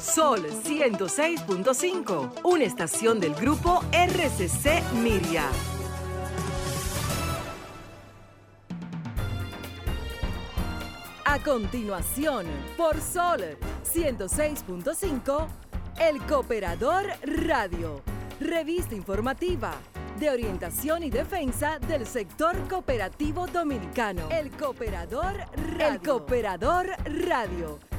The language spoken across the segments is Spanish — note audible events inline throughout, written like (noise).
Sol 106.5, una estación del grupo RCC Miria. A continuación, por Sol 106.5, El Cooperador Radio, revista informativa de orientación y defensa del sector cooperativo dominicano. El Cooperador Radio. El Cooperador Radio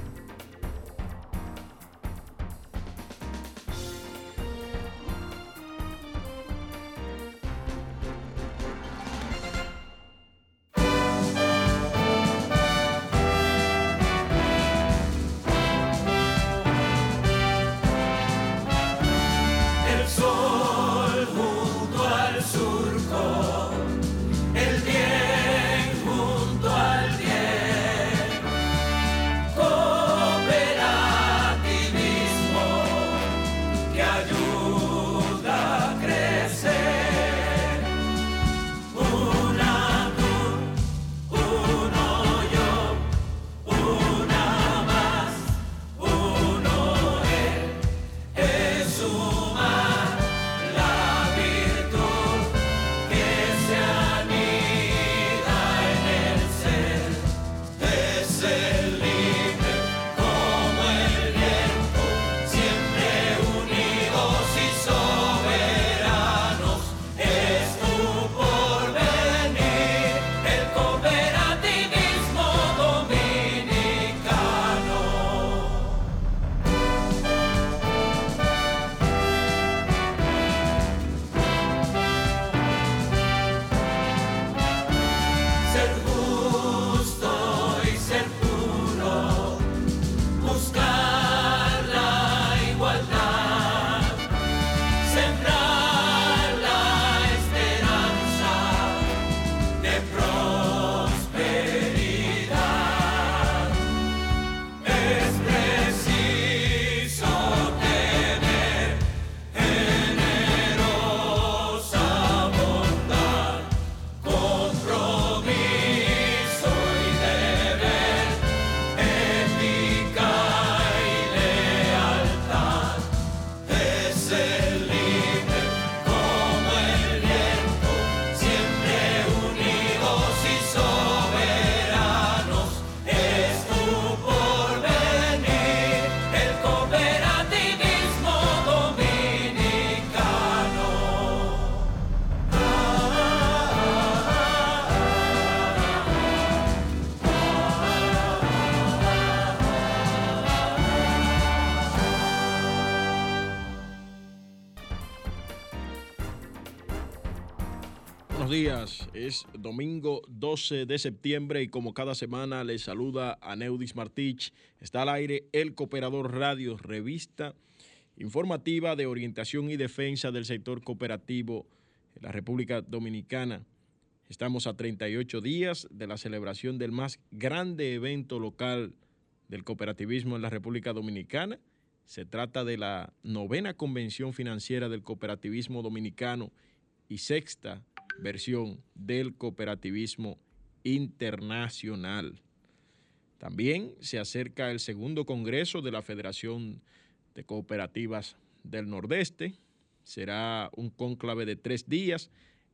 Domingo 12 de septiembre y como cada semana les saluda a Neudis Martich. Está al aire El Cooperador Radio, revista informativa de orientación y defensa del sector cooperativo en la República Dominicana. Estamos a 38 días de la celebración del más grande evento local del cooperativismo en la República Dominicana. Se trata de la novena convención financiera del cooperativismo dominicano y sexta versión del cooperativismo internacional. También se acerca el segundo Congreso de la Federación de Cooperativas del Nordeste. Será un cónclave de tres días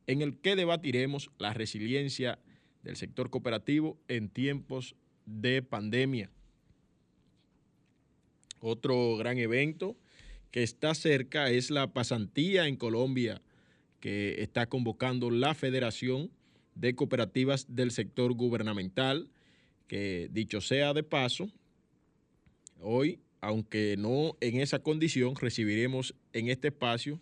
en el que debatiremos la resiliencia del sector cooperativo en tiempos de pandemia. Otro gran evento que está cerca es la pasantía en Colombia que está convocando la Federación de Cooperativas del Sector Gubernamental, que dicho sea de paso, hoy, aunque no en esa condición, recibiremos en este espacio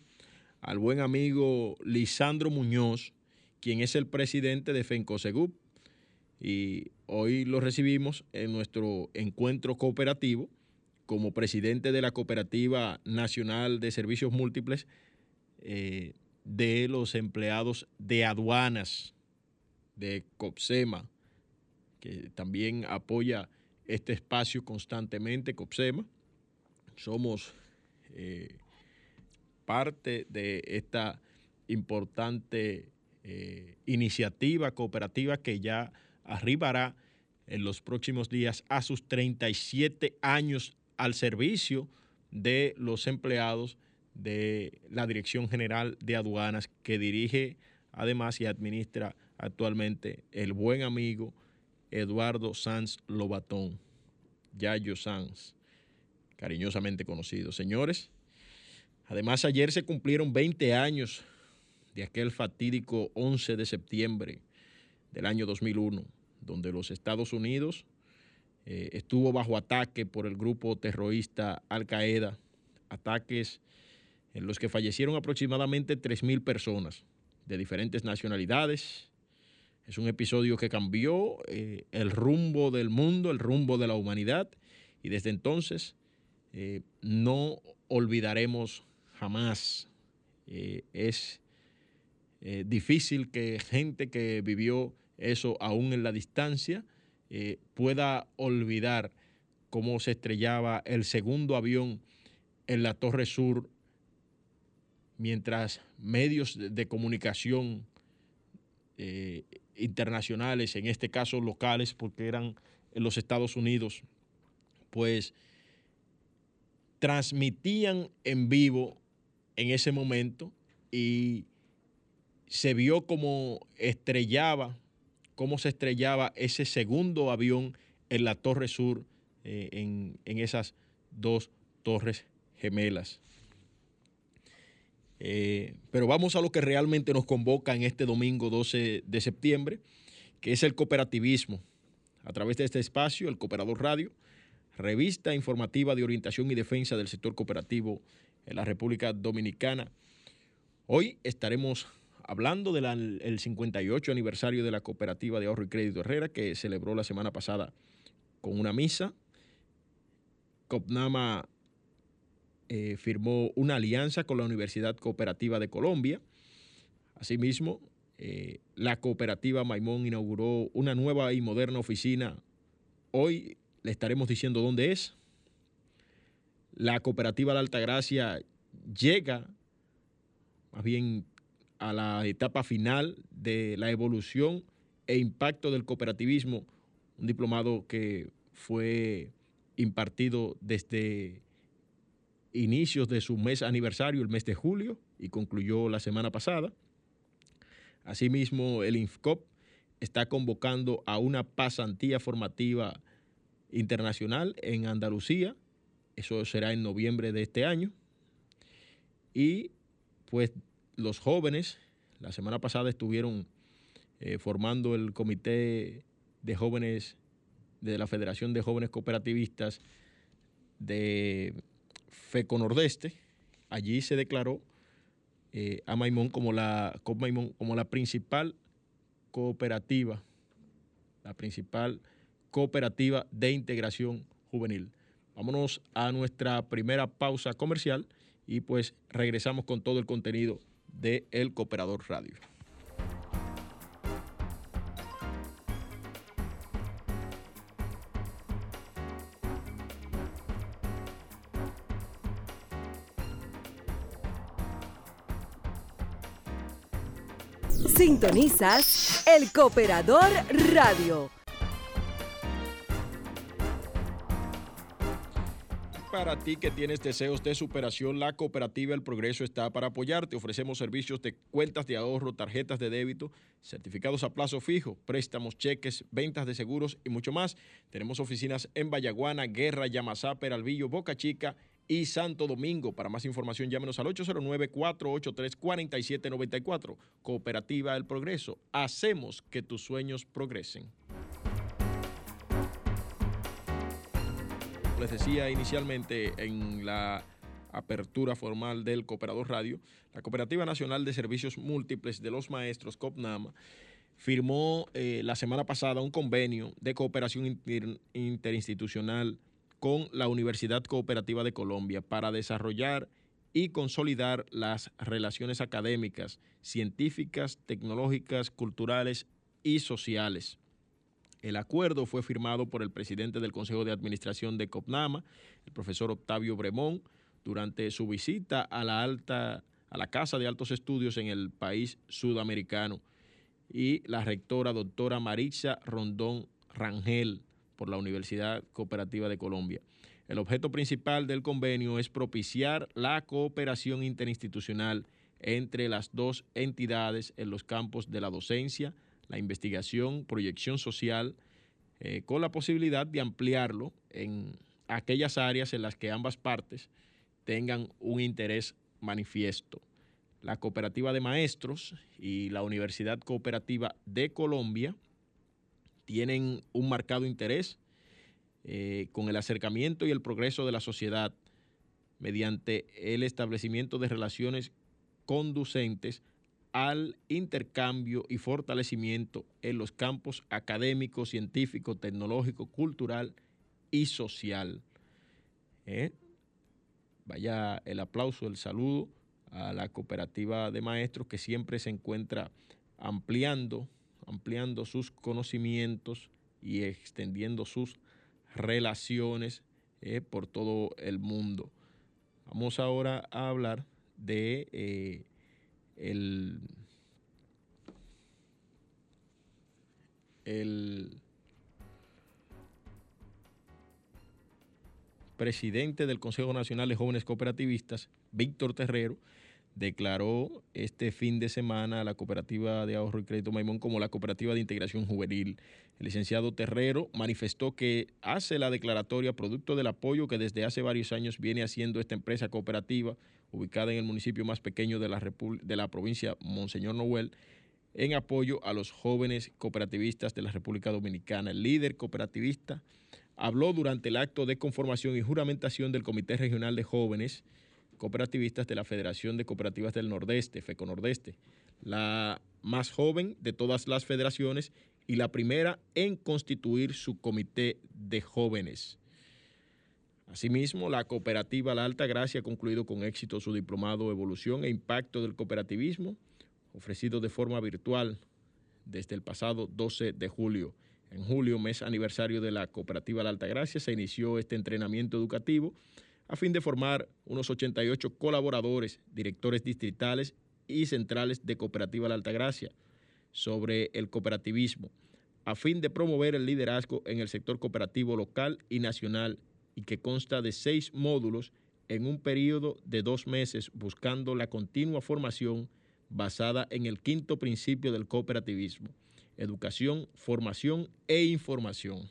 al buen amigo Lisandro Muñoz, quien es el presidente de FENCOSEGUP. Y hoy lo recibimos en nuestro encuentro cooperativo como presidente de la Cooperativa Nacional de Servicios Múltiples. Eh, de los empleados de aduanas de COPSEMA, que también apoya este espacio constantemente, COPSEMA. Somos eh, parte de esta importante eh, iniciativa cooperativa que ya arribará en los próximos días a sus 37 años al servicio de los empleados de la Dirección General de Aduanas que dirige además y administra actualmente el buen amigo Eduardo Sanz Lobatón, Yayo Sanz, cariñosamente conocido. Señores, además ayer se cumplieron 20 años de aquel fatídico 11 de septiembre del año 2001, donde los Estados Unidos eh, estuvo bajo ataque por el grupo terrorista Al Qaeda, ataques en los que fallecieron aproximadamente 3.000 personas de diferentes nacionalidades. Es un episodio que cambió eh, el rumbo del mundo, el rumbo de la humanidad, y desde entonces eh, no olvidaremos jamás. es difícil que gente que vivió eso aún en la distancia eh, pueda olvidar cómo se estrellaba el segundo avión en la Torre Sur mientras medios de comunicación eh, internacionales, en este caso locales, porque eran en los Estados Unidos, pues transmitían en vivo en ese momento y se vio como estrellaba cómo se estrellaba ese segundo avión en la Torre Sur, eh, en, esas dos torres gemelas. Eh, pero vamos a lo que realmente nos convoca en este domingo 12 de septiembre, que es el cooperativismo. A través de este espacio, el Cooperador Radio, revista informativa de orientación y defensa del sector cooperativo en la República Dominicana. Hoy estaremos hablando del 58 aniversario de la Cooperativa de Ahorro y Crédito Herrera, que celebró la semana pasada con una misa. COPNAMA eh, firmó una alianza con la Universidad Cooperativa de Colombia. Asimismo, eh, la cooperativa Maimón inauguró una nueva y moderna oficina. Hoy le estaremos diciendo dónde es. La cooperativa de Altagracia llega, más bien a la etapa final de la evolución e impacto del cooperativismo, un diplomado que fue impartido desde inicios de su mes aniversario, el mes de julio, y concluyó la semana pasada. Asimismo, el INFCOP está convocando a una pasantía formativa internacional en Andalucía. Eso será en noviembre de este año. Y pues los jóvenes, la semana pasada estuvieron eh, formando el comité de jóvenes de la Federación de Jóvenes Cooperativistas de FECO Nordeste. Allí se declaró eh, a Maimón como la, como la principal cooperativa, la principal cooperativa de integración juvenil. Vámonos a nuestra primera pausa comercial y pues regresamos con todo el contenido de El Cooperador Radio. El Cooperador Radio Para ti que tienes deseos de superación, la cooperativa El Progreso está para apoyarte. Ofrecemos servicios de cuentas de ahorro, tarjetas de débito, certificados a plazo fijo, préstamos, cheques, ventas de seguros y mucho más. Tenemos oficinas en Vallaguana, Guerra, Yamasá, Peralvillo, Boca Chica y Santo Domingo. Para más información, llámenos al 809-483-4794. Cooperativa El Progreso. Hacemos que tus sueños progresen. les decía inicialmente en la apertura formal del Cooperador Radio, la Cooperativa Nacional de Servicios Múltiples de los Maestros, COPNAMA, firmó eh, la semana pasada un convenio de cooperación interinstitucional con la Universidad Cooperativa de Colombia para desarrollar y consolidar las relaciones académicas, científicas, tecnológicas, culturales y sociales. El acuerdo fue firmado por el presidente del Consejo de Administración de COPNAMA, el profesor Octavio Bremón, durante su visita a la, alta, a la Casa de Altos Estudios en el país sudamericano, y la rectora doctora Maritza Rondón Rangel por la Universidad Cooperativa de Colombia. El objeto principal del convenio es propiciar la cooperación interinstitucional entre las dos entidades en los campos de la docencia, la investigación, proyección social, eh, con la posibilidad de ampliarlo en aquellas áreas en las que ambas partes tengan un interés manifiesto. La Cooperativa de Maestros y la Universidad Cooperativa de Colombia tienen un marcado interés eh, con el acercamiento y el progreso de la sociedad mediante el establecimiento de relaciones conducentes al intercambio y fortalecimiento en los campos académico, científico, tecnológico, cultural y social. ¿Eh? Vaya el aplauso, el saludo a la cooperativa de maestros que siempre se encuentra ampliando, ampliando sus conocimientos y extendiendo sus relaciones eh, por todo el mundo. Vamos ahora a hablar de eh, el, el presidente del Consejo Nacional de Jóvenes Cooperativistas, Víctor Terrero, declaró este fin de semana a la Cooperativa de Ahorro y Crédito Maimón como la Cooperativa de Integración Juvenil. El licenciado Terrero manifestó que hace la declaratoria producto del apoyo que desde hace varios años viene haciendo esta empresa cooperativa ubicada en el municipio más pequeño de la, de la provincia Monseñor Noel en apoyo a los jóvenes cooperativistas de la República Dominicana. El líder cooperativista habló durante el acto de conformación y juramentación del Comité Regional de Jóvenes cooperativistas de la Federación de Cooperativas del Nordeste, FECO Nordeste, la más joven de todas las federaciones y la primera en constituir su comité de jóvenes. Asimismo, la cooperativa La Alta Gracia ha concluido con éxito su diplomado Evolución e Impacto del Cooperativismo, ofrecido de forma virtual desde el pasado 12 de julio. En julio, mes aniversario de la cooperativa La Alta Gracia, se inició este entrenamiento educativo a fin de formar unos 88 colaboradores, directores distritales y centrales de Cooperativa La Altagracia sobre el cooperativismo, a fin de promover el liderazgo en el sector cooperativo local y nacional y que consta de seis módulos en un periodo de dos meses buscando la continua formación basada en el quinto principio del cooperativismo, educación, formación e información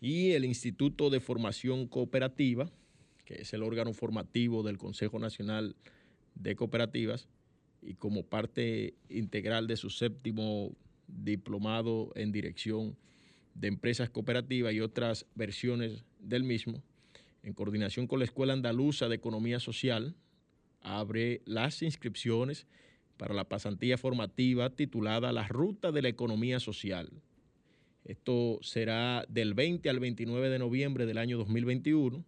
y el Instituto de Formación Cooperativa, que es el órgano formativo del Consejo Nacional de Cooperativas y como parte integral de su séptimo diplomado en dirección de empresas cooperativas y otras versiones del mismo, en coordinación con la Escuela Andaluza de Economía Social, abre las inscripciones para la pasantía formativa titulada La Ruta de la Economía Social esto será del 20 al 29 de noviembre del año 2021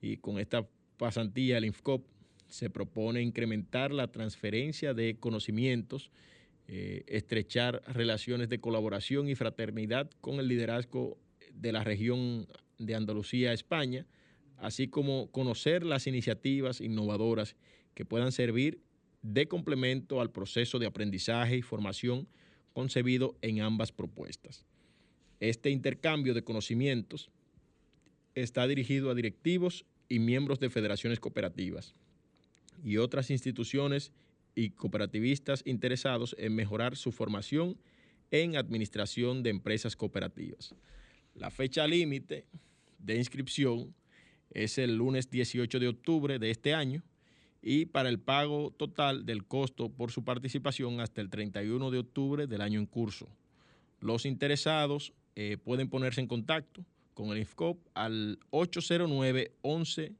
y con esta pasantía el INFCOP se propone incrementar la transferencia de conocimientos, eh, estrechar relaciones de colaboración y fraternidad con el liderazgo de la región de Andalucía, España, así como conocer las iniciativas innovadoras que puedan servir de complemento al proceso de aprendizaje y formación concebido en ambas propuestas. Este intercambio de conocimientos está dirigido a directivos y miembros de federaciones cooperativas y otras instituciones y cooperativistas interesados en mejorar su formación en administración de empresas cooperativas. La fecha límite de inscripción es el lunes 18 de octubre de este año y para el pago total del costo por su participación hasta el 31 de octubre del año en curso. Los interesados eh, pueden ponerse en contacto con el IFCOP al 809 11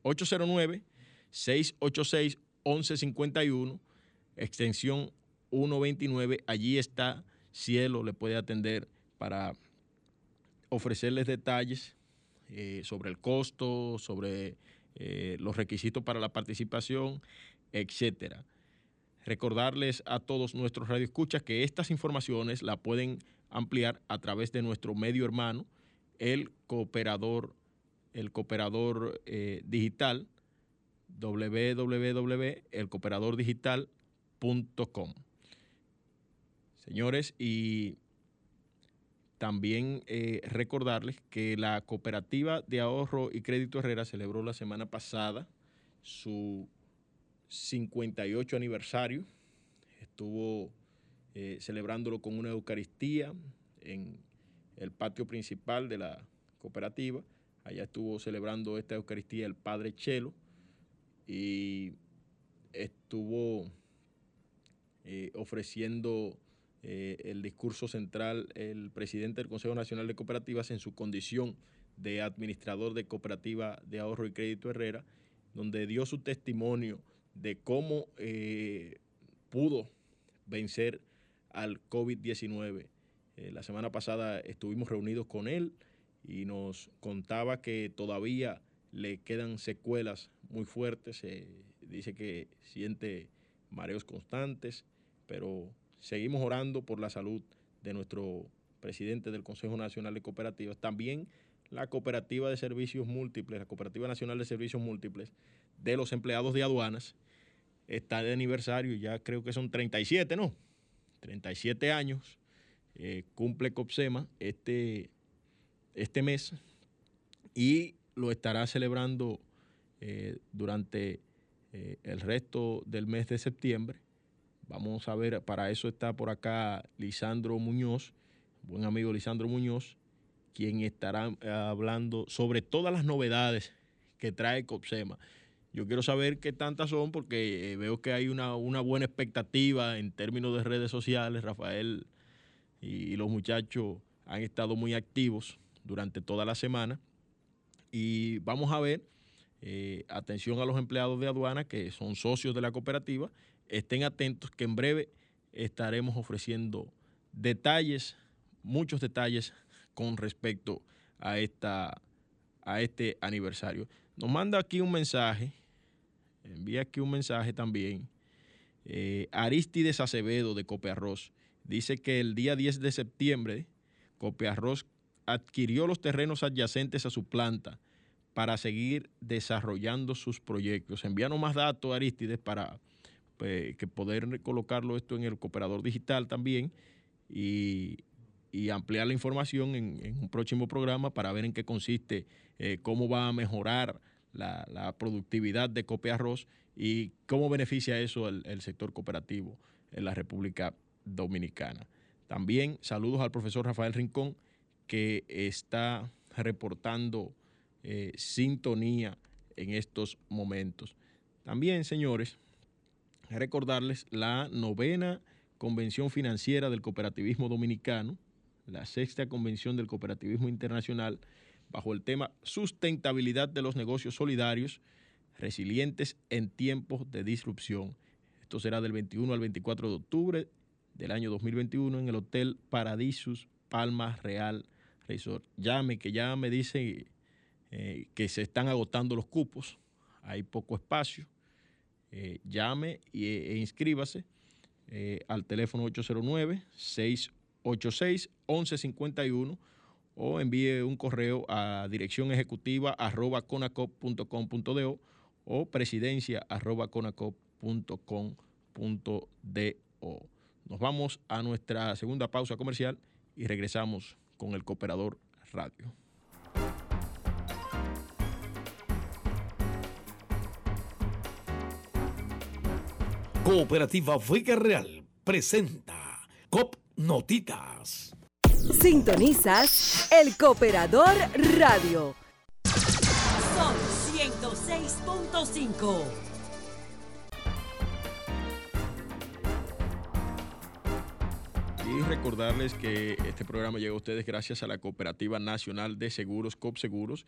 809 686 1151 extensión 129 allí está Cielo le puede atender para ofrecerles detalles eh, sobre el costo sobre eh, los requisitos para la participación etcétera. Recordarles a todos nuestros radioescuchas que estas informaciones la pueden ampliar a través de nuestro medio hermano, el cooperador, el cooperador eh, digital, www.elcooperadordigital.com. Señores, y también eh, recordarles que la cooperativa de ahorro y crédito Herrera celebró la semana pasada su 58 aniversario. Estuvo eh, celebrándolo con una Eucaristía en el patio principal de la cooperativa. Allá estuvo celebrando esta Eucaristía el Padre Chelo y estuvo eh, ofreciendo eh, el discurso central el presidente del Consejo Nacional de Cooperativas en su condición de administrador de Cooperativa de Ahorro y Crédito Herrera, donde dio su testimonio de cómo pudo vencer al COVID-19. Eh, la semana pasada estuvimos reunidos con él y nos contaba que todavía le quedan secuelas muy fuertes. dice que siente mareos constantes, pero seguimos orando por la salud de nuestro presidente del Consejo Nacional de Cooperativas. También la Cooperativa de Servicios Múltiples, la Cooperativa Nacional de Servicios Múltiples de los empleados de aduanas, está de aniversario, ya creo que son 37, ¿no? 37 años, eh, cumple COPSEMA este, este mes y lo estará celebrando eh, durante eh, el resto del mes de septiembre Vamos a ver, para eso está por acá Lisandro Muñoz, buen amigo Lisandro Muñoz, quien estará hablando sobre todas las novedades que trae COPSEMA. Yo quiero saber qué tantas son porque eh, veo que hay una, buena expectativa en términos de redes sociales. Rafael y, los muchachos han estado muy activos durante toda la semana. Y vamos a ver, eh, atención a los empleados de aduana que son socios de la cooperativa, estén atentos que en breve estaremos ofreciendo detalles, muchos detalles con respecto a, esta, a este aniversario. Nos manda aquí un mensaje, envía aquí un mensaje también. Eh, Aristides Acevedo de Copiarroz dice que el día 10 de septiembre Copiarroz adquirió los terrenos adyacentes a su planta para seguir desarrollando sus proyectos. Envíanos más datos, Aristides, para pues, que poder colocarlo esto en el cooperador digital también y, ampliar la información en, un próximo programa para ver en qué consiste, eh, cómo va a mejorar la, productividad de Copia Arroz y cómo beneficia eso el, sector cooperativo en la República Dominicana. También saludos al profesor Rafael Rincón, que está reportando eh, sintonía en estos momentos. También, señores, recordarles la novena Convención Financiera del Cooperativismo Dominicano, la sexta Convención del Cooperativismo Internacional, bajo el tema Sustentabilidad de los Negocios Solidarios, resilientes en tiempos de disrupción. Esto será del 21 al 24 de octubre del año 2021 en el Hotel Paradisus Palma Real Resort. Llame, que ya me dice eh, que se están agotando los cupos, hay poco espacio eh, llame e, inscríbase eh, al teléfono 809-686-1151 o envíe un correo a dirección ejecutiva arroba conacop.com.do o presidencia arroba conacop.com.do. Nos vamos a nuestra segunda pausa comercial y regresamos con el Cooperador Radio. Cooperativa Vega Real presenta COP Notitas. Sintonizas el Cooperador Radio. Son 106.5. Y recordarles que este programa llega a ustedes gracias a la Cooperativa Nacional de Seguros, COP Seguros,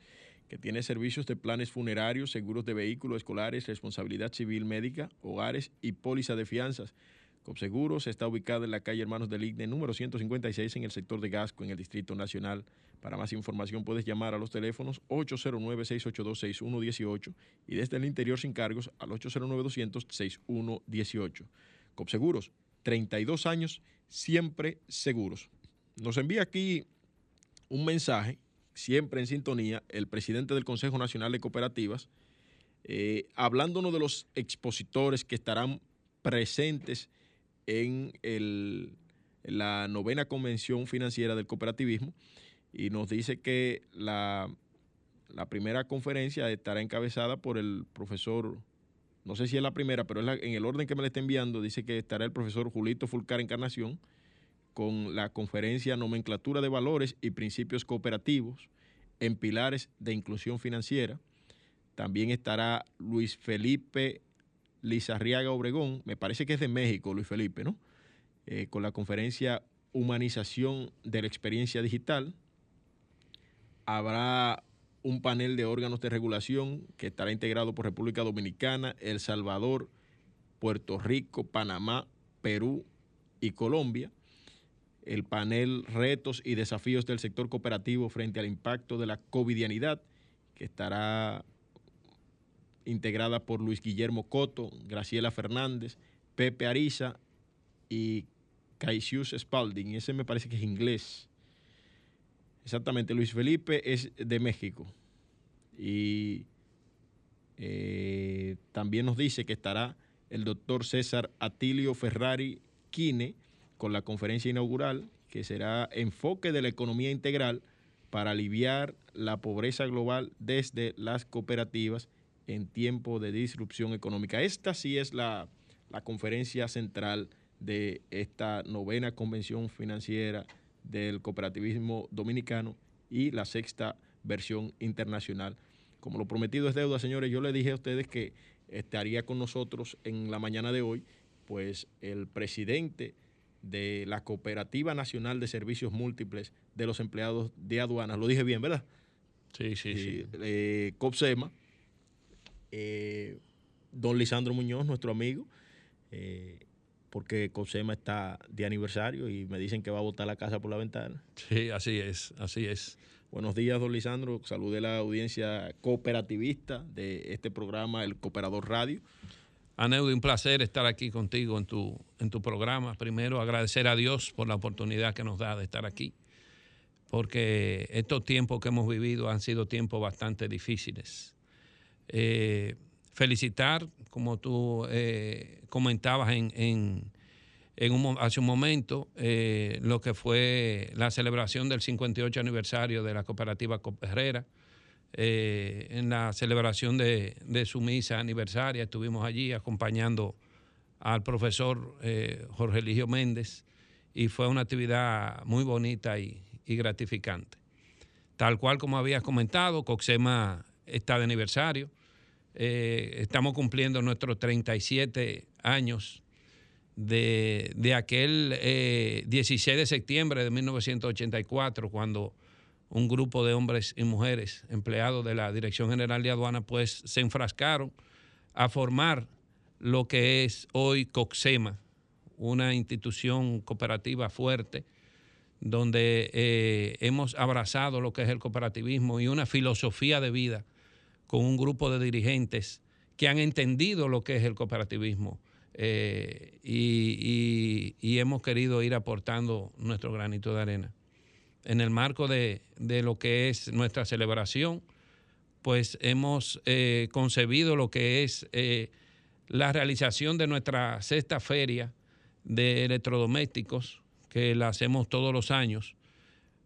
que tiene servicios de planes funerarios, seguros de vehículos escolares, responsabilidad civil médica, hogares y póliza de fianzas. COP Seguros está ubicada en la calle Hermanos del Igne, número 156, en el sector de Gasco, en el Distrito Nacional. Para más información puedes llamar a los teléfonos 809-682-6118 y desde el interior sin cargos al 809-200-6118. COP Seguros, 32 años siempre seguros. Nos envía aquí un mensaje, siempre en sintonía, el presidente del Consejo Nacional de Cooperativas, eh, hablándonos de los expositores que estarán presentes en, la novena convención financiera del cooperativismo y nos dice que la, la primera conferencia estará encabezada por el profesor, no sé si es la primera, pero es la- en el orden que me la está enviando, dice que estará el profesor Julito Fulcar Encarnación con la conferencia Nomenclatura de Valores y Principios Cooperativos en Pilares de Inclusión Financiera. También estará Luis Felipe Lizarriaga Obregón, me parece que es de México, Luis Felipe, ¿no? Eh, con la conferencia Humanización de la Experiencia Digital. Habrá un panel de órganos de regulación que estará integrado por República Dominicana, El Salvador, Puerto Rico, Panamá, Perú y Colombia. El panel Retos y Desafíos del Sector Cooperativo frente al impacto de la covidianidad, que estará integrada por Luis Guillermo Coto, Graciela Fernández, Pepe Ariza y Caisius Spalding. Ese me parece que es inglés. Exactamente, Luis Felipe es de México. Y eh, también nos dice que estará el doctor César Atilio Ferrari Quine con la conferencia inaugural, que será Enfoque de la Economía Integral para aliviar la pobreza global desde las cooperativas en tiempo de disrupción económica. Esta sí es la, la conferencia central de esta novena convención financiera del cooperativismo dominicano y la sexta versión internacional. Como lo prometido es deuda, señores, yo le dije a ustedes que estaría con nosotros en la mañana de hoy, pues el presidente de la Cooperativa Nacional de Servicios Múltiples de los Empleados de Aduanas, lo dije bien, ¿verdad? Sí, sí, sí. Eh, COPSEMA, eh, don Lisandro Muñoz, nuestro amigo, eh, porque COPSEMA está de aniversario y me dicen que va a botar la casa por la ventana. Sí, así es, así es. Buenos días, don Lisandro. Saludé a la audiencia cooperativista de este programa, El Cooperador Radio. Aneudi, un placer estar aquí contigo en tu, en tu programa. Primero, agradecer a Dios por la oportunidad que nos da de estar aquí, porque estos tiempos que hemos vivido han sido tiempos bastante difíciles. Eh, felicitar, como tú eh, comentabas en, en, en un hace un momento, eh, lo que fue la celebración del 58 aniversario de la cooperativa Coperrera. Eh, en la celebración de, su misa aniversaria estuvimos allí acompañando al profesor Jorge Eligio Méndez y fue una actividad muy bonita y gratificante. Tal cual como habías comentado, Coxema está de aniversario. Eh, estamos cumpliendo nuestros 37 años de, de aquel eh, 16 de septiembre de 1984, cuando un grupo de hombres y mujeres empleados de la Dirección General de Aduana pues se enfrascaron a formar lo que es hoy COXEMA, una institución cooperativa fuerte donde eh, hemos abrazado lo que es el cooperativismo y una filosofía de vida con un grupo de dirigentes que han entendido lo que es el cooperativismo eh, y, hemos querido ir aportando nuestro granito de arena. En el marco de, de lo que es nuestra celebración, pues hemos eh, concebido lo que es eh, la realización de nuestra sexta feria de electrodomésticos, que la hacemos todos los años,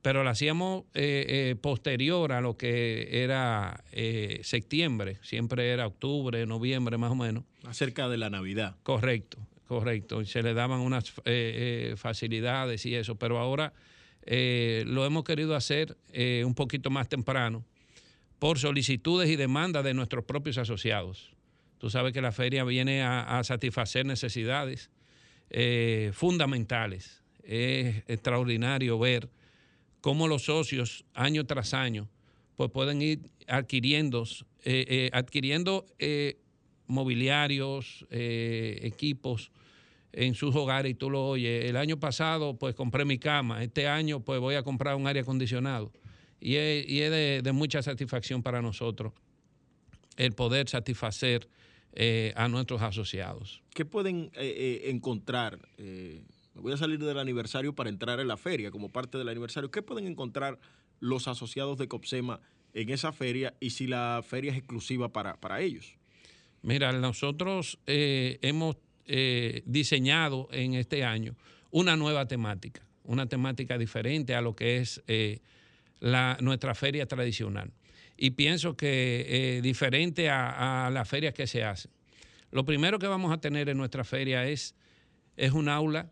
pero la hacíamos eh, eh, posterior a lo que era eh, septiembre, siempre era octubre, noviembre más o menos. Acerca de la Navidad. Correcto, correcto. Y se le daban unas eh, eh, facilidades y eso, pero ahora eh, lo hemos querido hacer un poquito más temprano por solicitudes y demandas de nuestros propios asociados. Tú sabes que la feria viene a, a satisfacer necesidades eh, fundamentales. Es extraordinario ver cómo los socios año tras año pues pueden ir adquiriendo, eh, eh, adquiriendo eh, mobiliarios, equipos en sus hogares y tú lo oyes. El año pasado pues compré mi cama, este año pues voy a comprar un aire acondicionado. Y es, de, mucha satisfacción para nosotros el poder satisfacer a nuestros asociados. ¿Qué pueden encontrar? Me voy a salir del aniversario para entrar en la feria como parte del aniversario. ¿Qué pueden encontrar los asociados de COPSEMA en esa feria y si la feria es exclusiva para, para ellos? Mira, nosotros eh, hemos eh, diseñado en este año una nueva temática, una temática diferente a lo que es eh, la, nuestra feria tradicional. Y pienso que diferente a, a las ferias que se hacen. Lo primero que vamos a tener en nuestra feria es, es un aula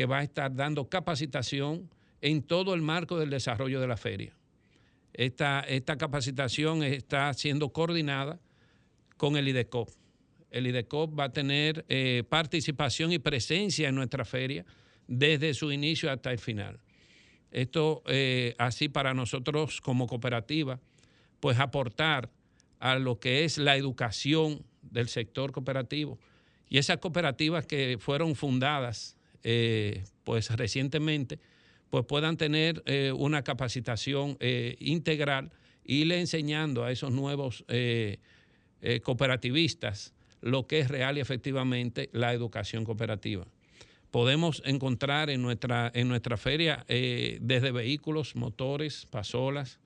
que va a estar dando capacitación en todo el marco del desarrollo de la feria. Esta, esta capacitación está siendo coordinada con el IDECOP. El IDECOP va a tener eh, participación y presencia en nuestra feria desde su inicio hasta el final. Esto eh, así para nosotros como cooperativa, pues aportar a lo que es la educación del sector cooperativo. Y esas cooperativas que fueron fundadas eh, pues recientemente, pues puedan tener eh, una capacitación eh, integral y le enseñando a esos nuevos cooperativistas lo que es real y efectivamente la educación cooperativa. Podemos encontrar en nuestra, en nuestra feria desde vehículos, motores, pasolas,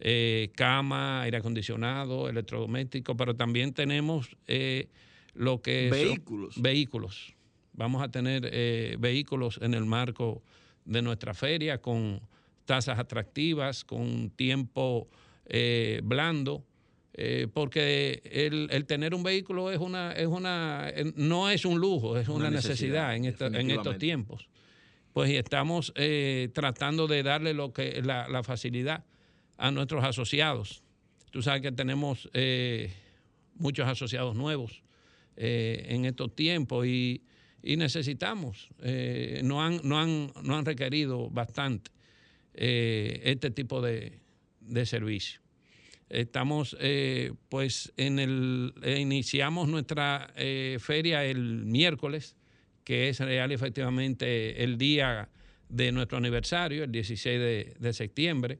eh, cama, aire acondicionado, electrodoméstico, pero también tenemos eh, lo que vehículos. vehículos. Vamos a tener eh, vehículos en el marco de nuestra feria con tasas atractivas, con tiempo blando. porque el, tener un vehículo es una, es una, no es un lujo, es una, necesidad, en, en, estos tiempos. Pues estamos tratando de darle lo que la facilidad a nuestros asociados. Tú sabes que tenemos eh, muchos asociados nuevos eh, en estos tiempos y, necesitamos, eh, no, han, no, han, no, han, requerido bastante este tipo de, de servicio. Estamos, pues, en el, iniciamos nuestra feria el miércoles, que es real y efectivamente el día de nuestro aniversario, el 16 de, de septiembre.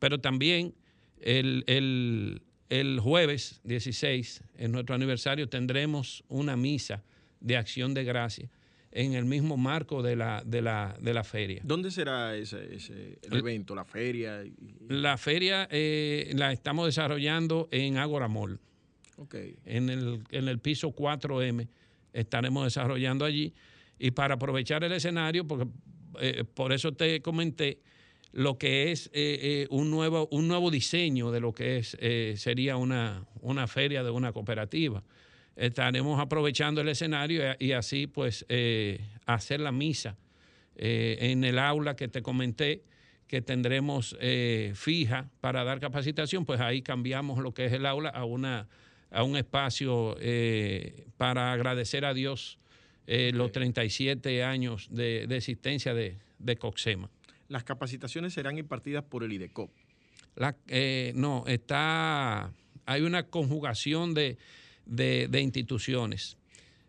Pero también el, jueves 16, en nuestro aniversario, tendremos una misa de acción de gracia en el mismo marco de la, de la, feria. ¿Dónde será ese, ese el evento, la feria? La feria eh, la estamos desarrollando en Agora Mall. Okay. En, el, en el piso 4M estaremos desarrollando allí. Y para aprovechar el escenario, porque eh, por eso te comenté lo que es eh, eh, un, nuevo, un nuevo diseño de lo que es, eh, sería una, una, feria de una cooperativa. Estaremos aprovechando el escenario y, así pues hacer la misa en el aula que te comenté que tendremos fija para dar capacitación, pues ahí cambiamos lo que es el aula a, una, a un espacio para agradecer a Dios los 37 años de, existencia de, de Coxema las capacitaciones serán impartidas por el IDECOP. Eh, no, está, hay una conjugación de, instituciones.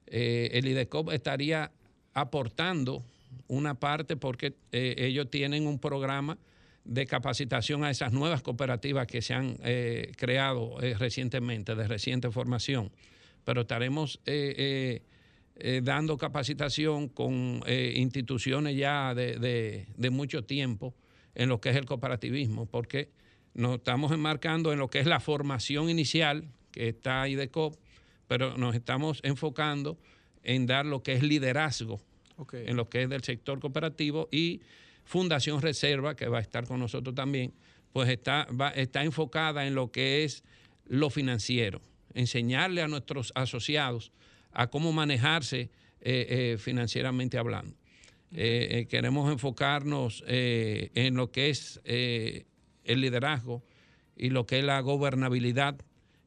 Eh, el IDECOP estaría aportando una parte porque eh, ellos tienen un programa de capacitación a esas nuevas cooperativas que se han creado recientemente, de reciente formación. Pero estaremos eh, dando capacitación con eh, instituciones ya de, mucho tiempo en lo que es el cooperativismo, porque nos estamos enmarcando en lo que es la formación inicial, que está ahí de COP, pero nos estamos enfocando en dar lo que es liderazgo en lo que es del sector cooperativo y Fundación Reserva, que va a estar con nosotros también, pues está, está enfocada en lo que es lo financiero, enseñarle a nuestros asociados a cómo manejarse eh, eh, financieramente hablando. Eh, queremos enfocarnos en lo que es el liderazgo y lo que es la gobernabilidad.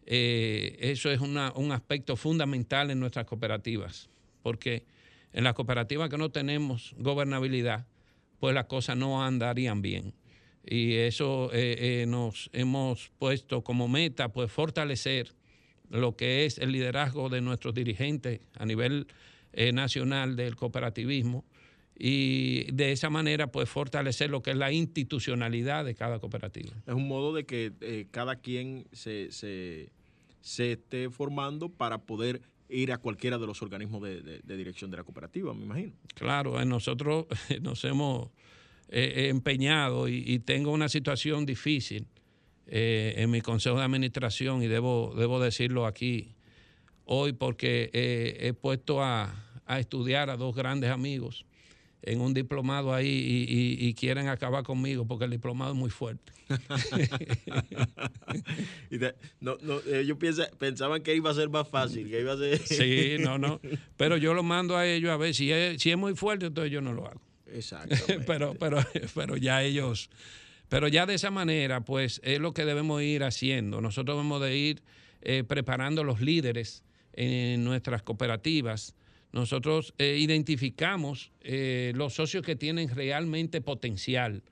Eso es un aspecto fundamental en nuestras cooperativas, porque en las cooperativas que no tenemos gobernabilidad, pues las cosas no andarían bien. Y eso nos hemos puesto como meta, pues fortalecer lo que es el liderazgo de nuestros dirigentes a nivel eh, nacional del cooperativismo y de esa manera pues fortalecer lo que es la institucionalidad de cada cooperativa. Es un modo de que eh, cada quien se, se, esté formando para poder ir a cualquiera de los organismos de, dirección de la cooperativa, me imagino. Claro, eh, nosotros (laughs) nos hemos empeñado y tengo una situación difícil eh, en mi consejo de administración y debo, debo decirlo aquí hoy porque eh, he puesto a, estudiar a dos grandes amigos en un diplomado ahí y, y, quieren acabar conmigo porque el diplomado es muy fuerte. (laughs) no, no, ellos pensaban que iba a ser más fácil, que iba a ser... sí, no, no. (laughs) Pero yo lo mando a ellos a ver si es, si es muy fuerte, entonces yo no lo hago. Exacto. (laughs) pero, pero, pero ya ellos, pero ya de esa manera, pues es lo que debemos ir haciendo. Nosotros debemos de ir eh, preparando los líderes en nuestras cooperativas. Nosotros eh, identificamos eh, los socios que tienen realmente potencial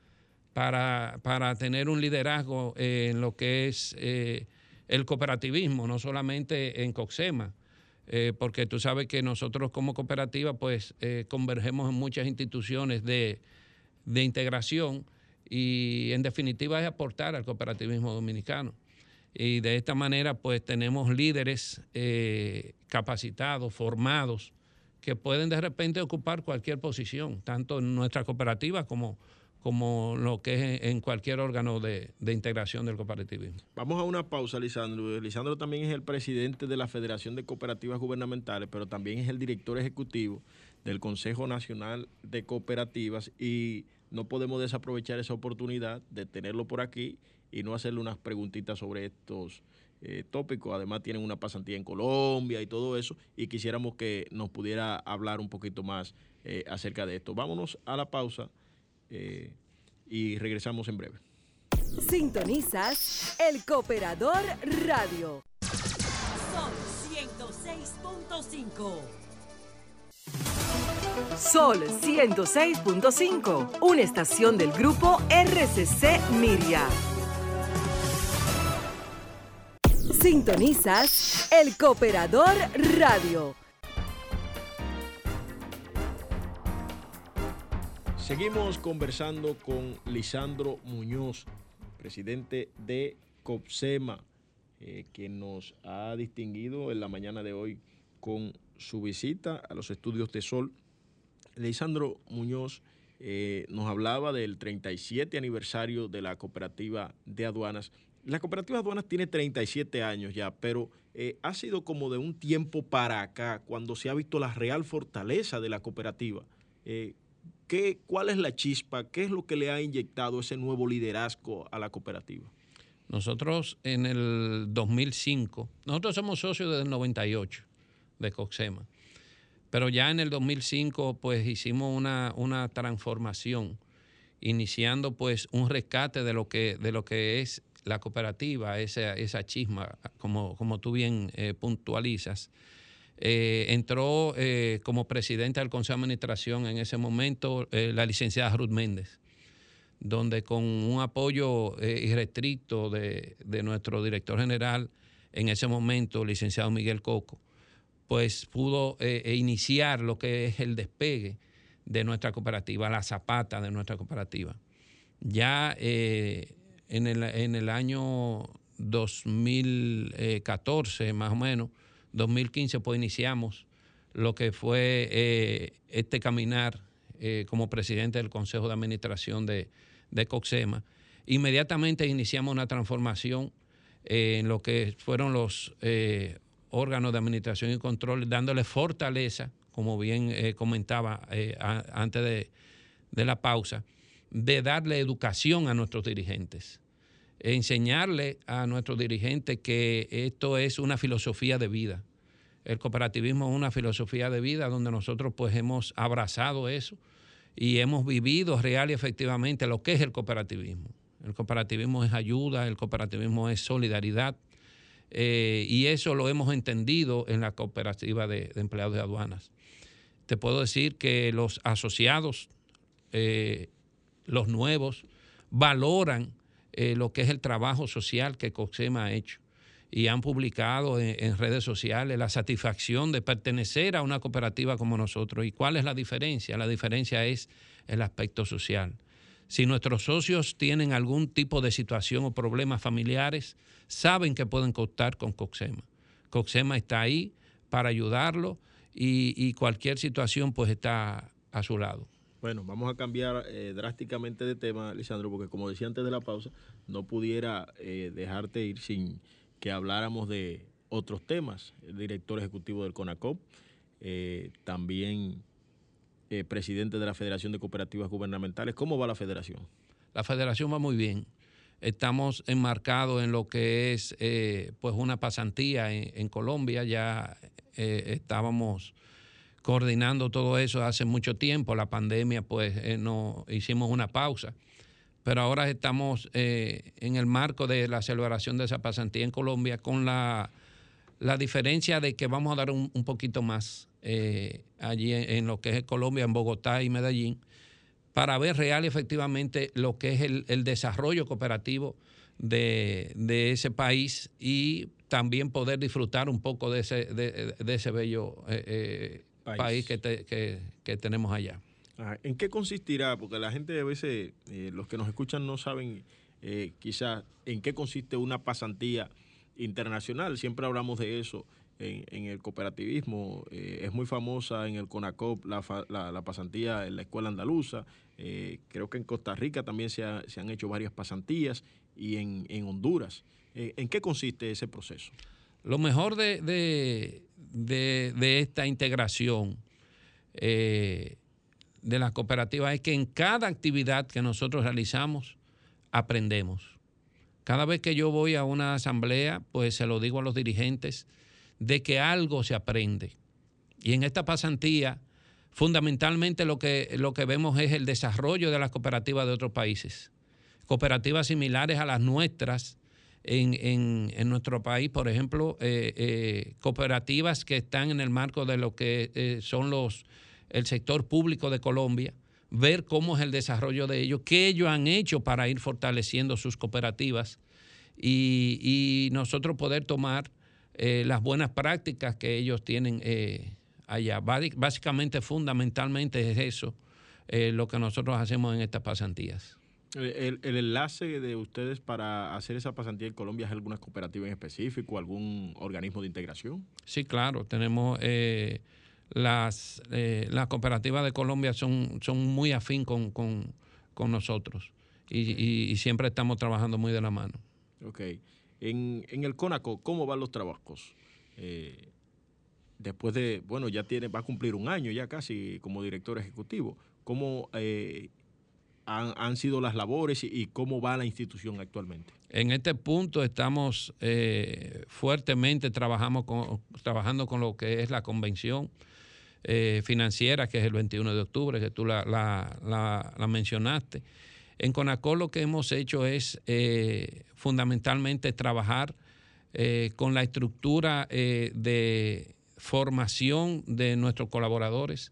para, para tener un liderazgo en lo que es el cooperativismo, no solamente en Coxema. Eh, porque tú sabes que nosotros como cooperativa pues eh, convergemos en muchas instituciones de, integración y en definitiva es aportar al cooperativismo dominicano. Y de esta manera pues tenemos líderes eh, capacitados, formados, que pueden de repente ocupar cualquier posición, tanto en nuestra cooperativa como como lo que es en cualquier órgano de, integración del cooperativismo. Vamos a una pausa, Lisandro. Lisandro también es el presidente de la Federación de Cooperativas Gubernamentales, pero también es el director ejecutivo del Consejo Nacional de Cooperativas y no podemos desaprovechar esa oportunidad de tenerlo por aquí y no hacerle unas preguntitas sobre estos eh, tópicos. Además tienen una pasantía en Colombia y todo eso y quisiéramos que nos pudiera hablar un poquito más eh, acerca de esto. Vámonos a la pausa eh, y regresamos en breve. Sintonizas El Cooperador Radio. Sol 106.5. Sol 106.5, una estación del grupo RCC Miria. Sintonizas El Cooperador Radio. Seguimos conversando con Lisandro Muñoz, presidente de COPSEMA, eh, que nos ha distinguido en la mañana de hoy con su visita a los estudios de Sol. Lisandro Muñoz eh, nos hablaba del 37 aniversario de la cooperativa de aduanas. La cooperativa de aduanas tiene 37 años ya, pero eh, ha sido como de un tiempo para acá, cuando se ha visto la real fortaleza de la cooperativa. ¿Cuál es la chispa? ¿Qué es lo que le ha inyectado ese nuevo liderazgo a la cooperativa? Nosotros en el 2005, nosotros somos socios desde el 98 de Coxema, pero ya en el 2005 pues hicimos una, una transformación, iniciando pues un rescate de lo que, de lo que es la cooperativa, esa, esa chisma, como, como tú bien eh, puntualizas. Eh, entró eh, como presidente del Consejo de Administración en ese momento la licenciada Ruth Méndez, donde con un apoyo irrestricto de, nuestro director general en ese momento, licenciado Miguel Coco, pues pudo e iniciar lo que es el despegue de nuestra cooperativa, la zapata de nuestra cooperativa. Ya en el, en el año 2014, más o menos, 2015 pues iniciamos lo que fue eh, este caminar eh, como presidente del Consejo de Administración de, Coxema. Inmediatamente iniciamos una transformación eh, en lo que fueron los órganos de administración y control, dándole fortaleza, como bien comentaba antes de, de la pausa, de darle educación a nuestros dirigentes enseñarle a nuestros dirigentes que esto es una filosofía de vida. El cooperativismo es una filosofía de vida donde nosotros pues hemos abrazado eso y hemos vivido real y efectivamente lo que es el cooperativismo. El cooperativismo es ayuda, el cooperativismo es solidaridad eh, y eso lo hemos entendido en la cooperativa de, empleados de aduanas. Te puedo decir que los asociados, eh, los nuevos, valoran eh, lo que es el trabajo social que COXEMA ha hecho y han publicado en, redes sociales la satisfacción de pertenecer a una cooperativa como nosotros. ¿Y cuál es la diferencia? La diferencia es el aspecto social. Si nuestros socios tienen algún tipo de situación o problemas familiares, saben que pueden contar con Coxema. Coxema está ahí para ayudarlo y, cualquier situación pues está a su lado. Bueno, vamos a cambiar eh, drásticamente de tema, Lisandro, porque como decía antes de la pausa, no pudiera eh, dejarte ir sin que habláramos de otros temas. El director ejecutivo del CONACOP, eh, también eh, presidente de la Federación de Cooperativas Gubernamentales. ¿Cómo va la federación? La federación va muy bien. Estamos enmarcados en lo que es eh, pues una pasantía en, Colombia. Ya estábamos coordinando todo eso hace mucho tiempo. La pandemia, pues, no hicimos una pausa. Pero ahora estamos en el marco de la celebración de esa pasantía en Colombia con la, diferencia de que vamos a dar un, poquito más allí en, lo que es Colombia, en Bogotá y Medellín para ver real efectivamente lo que es el, desarrollo cooperativo de, ese país y también poder disfrutar un poco de ese, de, ese bello eh, eh, país, que, tenemos allá. Ah, ¿En qué consistirá? Porque la gente a veces, eh, los que nos escuchan no saben quizás en qué consiste una pasantía internacional. Siempre hablamos de eso en, el cooperativismo. Eh, es muy famosa en el CONACOP la, la, pasantía en la escuela andaluza. Eh, creo que en Costa Rica también se, han hecho varias pasantías y en, Honduras. Eh, ¿En qué consiste ese proceso? Lo mejor de, de, esta integración de las cooperativas es que en cada actividad que nosotros realizamos aprendemos. Cada vez que yo voy a una asamblea, pues se lo digo a los dirigentes, de que algo se aprende. Y en esta pasantía, fundamentalmente lo que, lo que vemos es el desarrollo de las cooperativas de otros países. Cooperativas similares a las nuestras en, nuestro país, por ejemplo, eh, eh, cooperativas que están en el marco de lo que eh, son los el sector público de Colombia, ver cómo es el desarrollo de ellos, qué ellos han hecho para ir fortaleciendo sus cooperativas y, y nosotros poder tomar las buenas prácticas que ellos tienen allá. Básicamente, fundamentalmente es eso lo que nosotros hacemos en estas pasantías. El, enlace de ustedes para hacer esa pasantía en Colombia es alguna cooperativa en específico, algún organismo de integración? Sí, claro, tenemos las, las cooperativas de Colombia son, son muy afín con, nosotros y, y, siempre estamos trabajando muy de la mano. Ok. En, el CONACO, ¿cómo van los trabajos? Eh, después de, bueno, ya tiene, va a cumplir un año ya casi como director ejecutivo. ¿Cómo eh, han, sido las labores y, cómo va la institución actualmente? En este punto estamos eh, fuertemente trabajamos con, trabajando con lo que es la convención financiera, que es el 21 de octubre, que tú la, la mencionaste. En Conacol lo que hemos hecho es eh, fundamentalmente trabajar eh, con la estructura eh, de formación de nuestros colaboradores.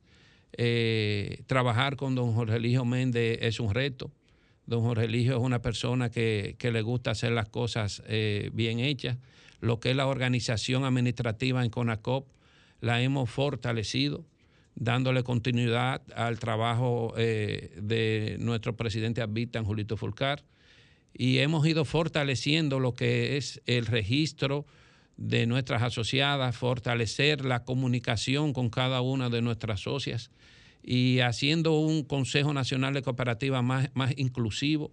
Trabajar con don Jorge Eligio Méndez es un reto. Don Jorge Eligio es una persona que, que le gusta hacer las cosas bien hechas. Lo que es la organización administrativa en CONACOP la hemos fortalecido dándole continuidad al trabajo eh, de nuestro presidente Advitan, Julito Fulcar, y hemos ido fortaleciendo lo que es el registro de nuestras asociadas, fortalecer la comunicación con cada una de nuestras socias y haciendo un Consejo Nacional de Cooperativas más, más inclusivo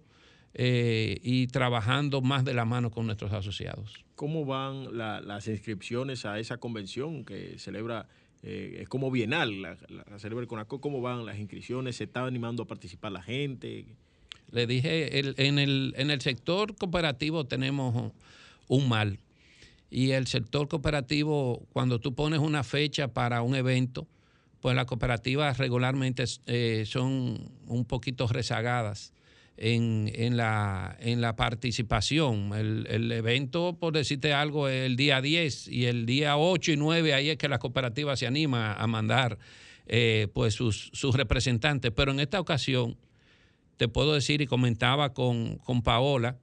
eh, y trabajando más de la mano con nuestros asociados. ¿Cómo van las inscripciones a esa convención que celebra eh, es como bienal la, la, la Conaco, ¿cómo van las inscripciones? ¿Se está animando a participar la gente? Le dije, en, el, en el sector cooperativo tenemos un mal. Y el sector cooperativo, cuando tú pones una fecha para un evento, pues las cooperativas regularmente eh, son un poquito rezagadas en, la, en la participación. El, evento, por decirte algo, es el día 10 y el día 8 y 9 ahí es que la cooperativa se anima a mandar eh, pues sus, representantes. Pero en esta ocasión, te puedo decir, y comentaba con, Paola,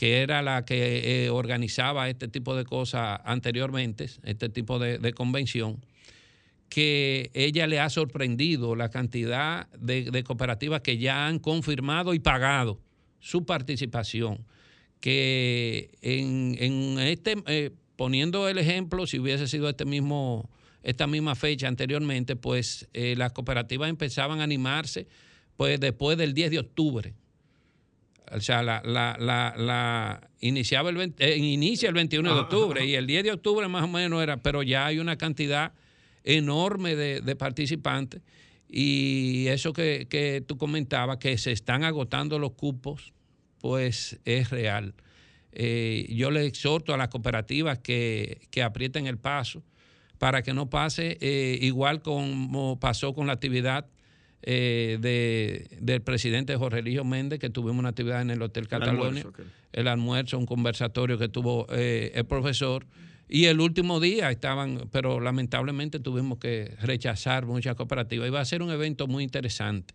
que era la que eh, organizaba este tipo de cosas anteriormente, este tipo de convención, que ella le ha sorprendido la cantidad de, cooperativas que ya han confirmado y pagado su participación. Que en, este, eh, poniendo el ejemplo, si hubiese sido este mismo, esta misma fecha anteriormente, pues eh, las cooperativas empezaban a animarse pues después del 10 de octubre. O sea, la, la, iniciaba el eh, inicia el 21 de octubre y el 10 de octubre más o menos era, pero ya hay una cantidad enorme de, participantes Y eso que, que tú comentabas, que se están agotando los cupos, pues es real. Eh, yo le exhorto a las cooperativas que, que aprieten el paso para que no pase eh, igual como pasó con la actividad eh, de, del presidente Jorge Eligio Méndez, que tuvimos una actividad en el Hotel Catalonia, el almuerzo, un conversatorio que tuvo eh, el profesor. Y el último día estaban, pero lamentablemente tuvimos que rechazar muchas cooperativas. Y va a ser un evento muy interesante.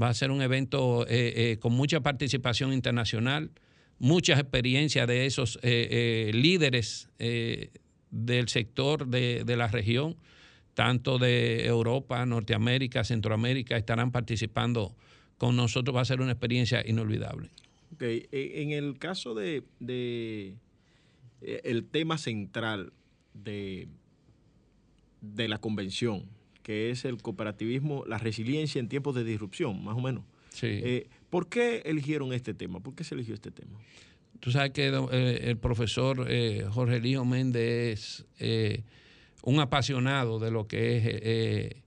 Va a ser un evento eh, con mucha participación internacional, muchas experiencias de esos líderes del sector de, de la región tanto de Europa, Norteamérica, Centroamérica, estarán participando con nosotros. Va a ser una experiencia inolvidable. Okay. E, en el caso de, de eh, el tema central de, de la convención, que es el cooperativismo, la resiliencia en tiempos de disrupción, más o menos. Sí. Eh, ¿Por qué eligieron este tema? ¿Por qué se eligió este tema? Tú sabes que eh, el profesor eh, Jorge Lío Méndez es eh, un apasionado de lo que es eh,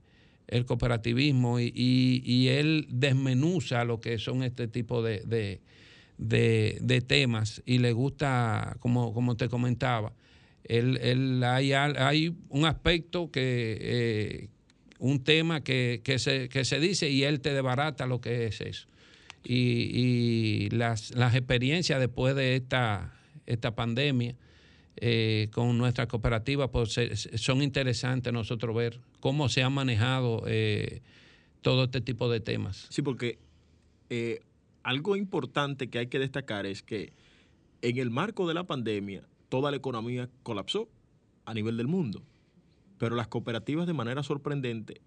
el cooperativismo y, él desmenuza lo que son este tipo de, temas y le gusta, como, como te comentaba, él, hay, hay, un aspecto que, eh, un tema que, se, que se dice y él te debarata lo que es eso. Y, las, las experiencias después de esta pandemia, eh, con nuestra cooperativa, pues son interesantes nosotros ver cómo se ha manejado eh, todo este tipo de temas. Sí, porque eh, algo importante que hay que destacar es que en el marco de la pandemia toda la economía colapsó a nivel del mundo, pero las cooperativas de manera sorprendente,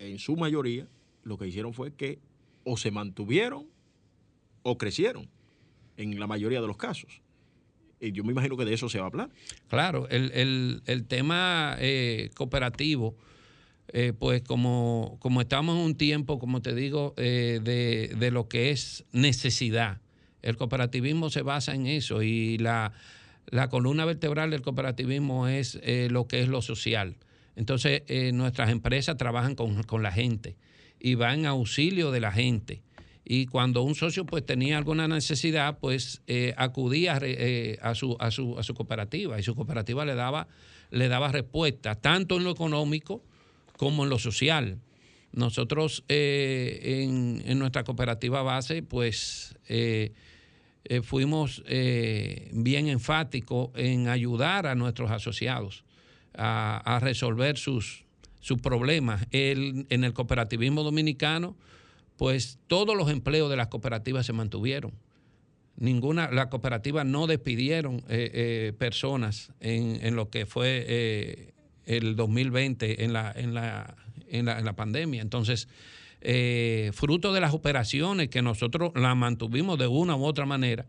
en su mayoría, lo que hicieron fue que o se mantuvieron o crecieron, en la mayoría de los casos. Y yo me imagino que de eso se va a hablar. Claro, el, tema eh, cooperativo, eh, pues como, como estamos en un tiempo, como te digo, eh, de, lo que es necesidad, el cooperativismo se basa en eso y la, columna vertebral del cooperativismo es lo que es lo social. Entonces, nuestras empresas trabajan con, con la gente y van en auxilio de la gente y cuando un socio pues tenía alguna necesidad, pues eh, acudía eh, a, su, a, su, a, su, cooperativa y su cooperativa le daba, le daba respuesta, tanto en lo económico como en lo social. Nosotros eh, en, nuestra cooperativa base, pues fuimos bien enfáticos en ayudar a nuestros asociados a, resolver sus, sus problemas. en el cooperativismo dominicano, pues todos los empleos de las cooperativas se mantuvieron. Ninguna, la cooperativa no despidieron eh, eh, personas en, lo que fue eh, el 2020 en la, en la, en la, pandemia. Entonces, fruto de las operaciones que nosotros la mantuvimos de una u otra manera,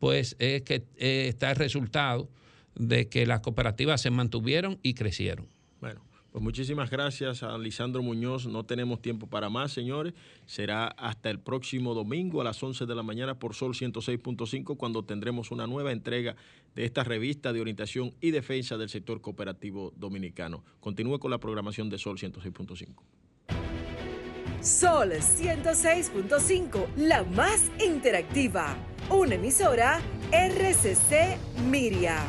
pues es que está el resultado de que las cooperativas se mantuvieron y crecieron. Bueno. Pues muchísimas gracias a Lisandro Muñoz. No tenemos tiempo para más, señores. Será hasta el próximo domingo a las 11 de la mañana por Sol 106.5 cuando tendremos una nueva entrega de esta revista de orientación y defensa del sector cooperativo dominicano. Continúe con la programación de Sol 106.5. Sol 106.5, la más interactiva. Una emisora RCC Miria.